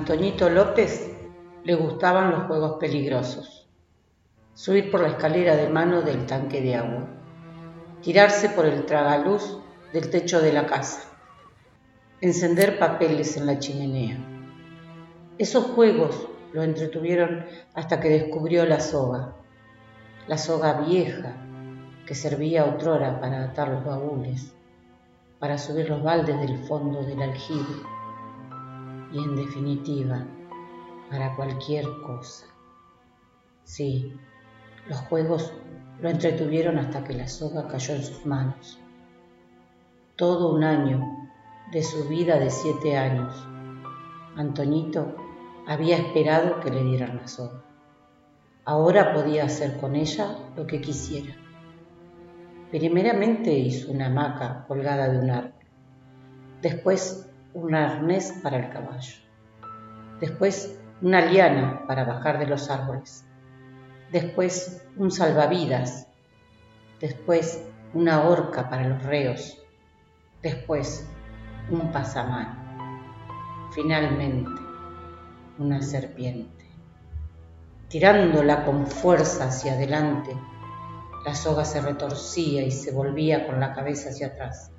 Antoñito López le gustaban los juegos peligrosos. Subir por la escalera de mano del tanque de agua. Tirarse por el tragaluz del techo de la casa. Encender papeles en la chimenea. Esos juegos lo entretuvieron hasta que descubrió la soga. La soga vieja que servía otrora para atar los baúles, para subir los baldes del fondo del aljibe y en definitiva para cualquier cosa. Sí, los juegos lo entretuvieron hasta que la soga cayó en sus manos. Todo un año de su vida de siete años, Antonito había esperado que le dieran la soga. Ahora podía hacer con ella lo que quisiera. Primeramente hizo una hamaca colgada de un árbol. Después un arnés para el caballo. Después una liana para bajar de los árboles. Después un salvavidas. Después una horca para los reos. Después un pasamano. Finalmente una serpiente. Tirándola con fuerza hacia adelante, la soga se retorcía y se volvía con la cabeza hacia atrás.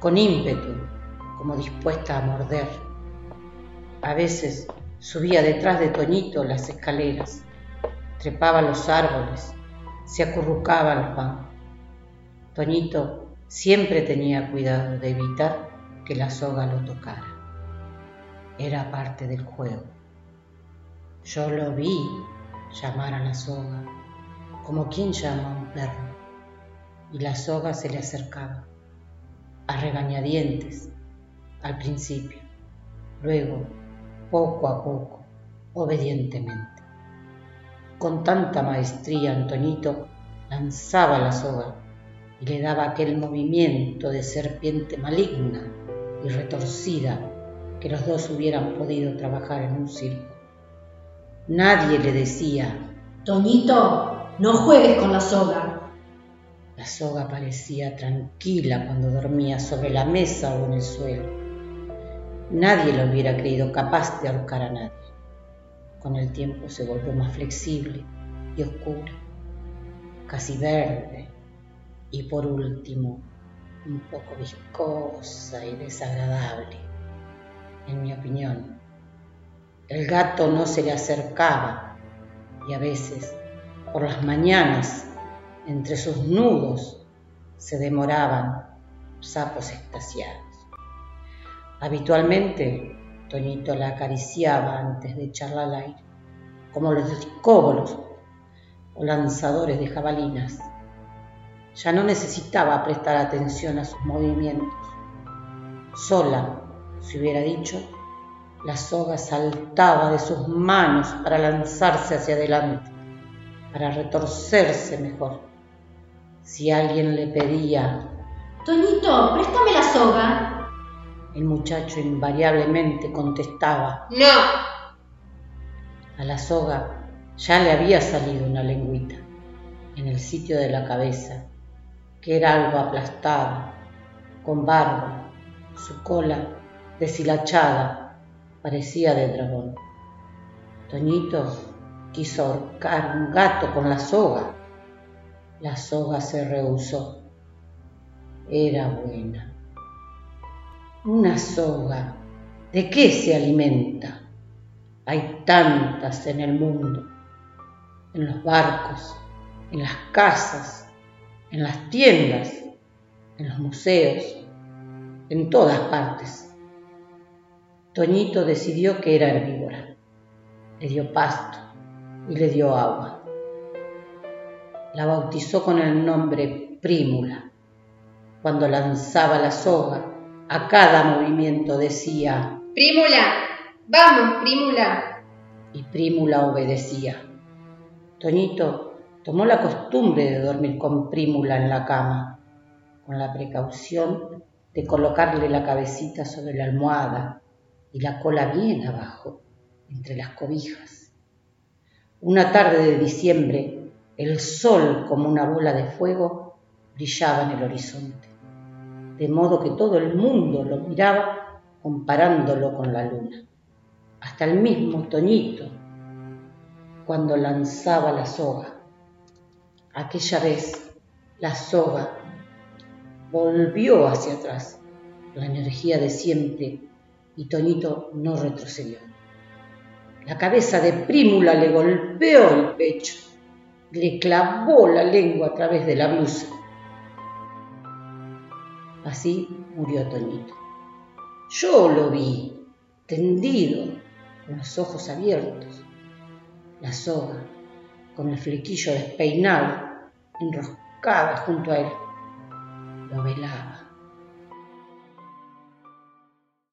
Con ímpetu, como dispuesta a morder. A veces subía detrás de Toñito las escaleras, trepaba los árboles, se acurrucaba al pan. Toñito siempre tenía cuidado de evitar que la soga lo tocara. Era parte del juego. Yo lo vi llamar a la soga, como quien llama a un perro, y la soga se le acercaba, a regañadientes, al principio, luego, poco a poco, obedientemente. Con tanta maestría Antonito lanzaba la soga y le daba aquel movimiento de serpiente maligna y retorcida que los dos hubieran podido trabajar en un circo. Nadie le decía, Toñito, no juegues con la soga. La soga parecía tranquila cuando dormía sobre la mesa o en el suelo Nadie lo hubiera creído capaz de ahorcar a nadie. Con el tiempo se volvió más flexible y oscura, casi verde y por último un poco viscosa y desagradable, en mi opinión. El gato no se le acercaba y a veces por las mañanas entre sus nudos se demoraban sapos extasiados. Habitualmente, Toñito la acariciaba antes de echarla al aire, como los discóbolos o lanzadores de jabalinas. Ya no necesitaba prestar atención a sus movimientos. Sola, si hubiera dicho, la soga saltaba de sus manos para lanzarse hacia adelante, para retorcerse mejor. Si alguien le pedía, Toñito, préstame la soga, el muchacho invariablemente contestaba, No. A la soga ya le había salido una lengüita en el sitio de la cabeza, que era algo aplastada, con barba, su cola deshilachada, parecía de dragón. Toñito quiso ahorcar un gato con la soga. La soga se rehusó. Era buena. Una soga. ¿De qué se alimenta? Hay tantas en el mundo, en los barcos, en las casas, en las tiendas, en los museos, en todas partes. Toñito decidió que era herbívora. Le dio pasto y le dio agua. La bautizó con el nombre Prímula. Cuando lanzaba la soga, a cada movimiento decía, Prímula, vamos, Prímula. Y Prímula obedecía. Toñito tomó la costumbre de dormir con Prímula en la cama, con la precaución de colocarle la cabecita sobre la almohada y la cola bien abajo, entre las cobijas. Una tarde de diciembre, el sol como una bola de fuego brillaba en el horizonte de modo que todo el mundo lo miraba comparándolo con la luna. hasta el mismo Toñito cuando lanzaba la soga. Aquella vez la soga volvió hacia atrás, la energía de siempre, y Toñito no retrocedió. La cabeza de Prímula le golpeó el pecho, le clavó la lengua a través de la blusa. Así murió Toñito. Yo lo vi, tendido, con los ojos abiertos, la soga, con el flequillo despeinado, enroscada junto a él, lo velaba.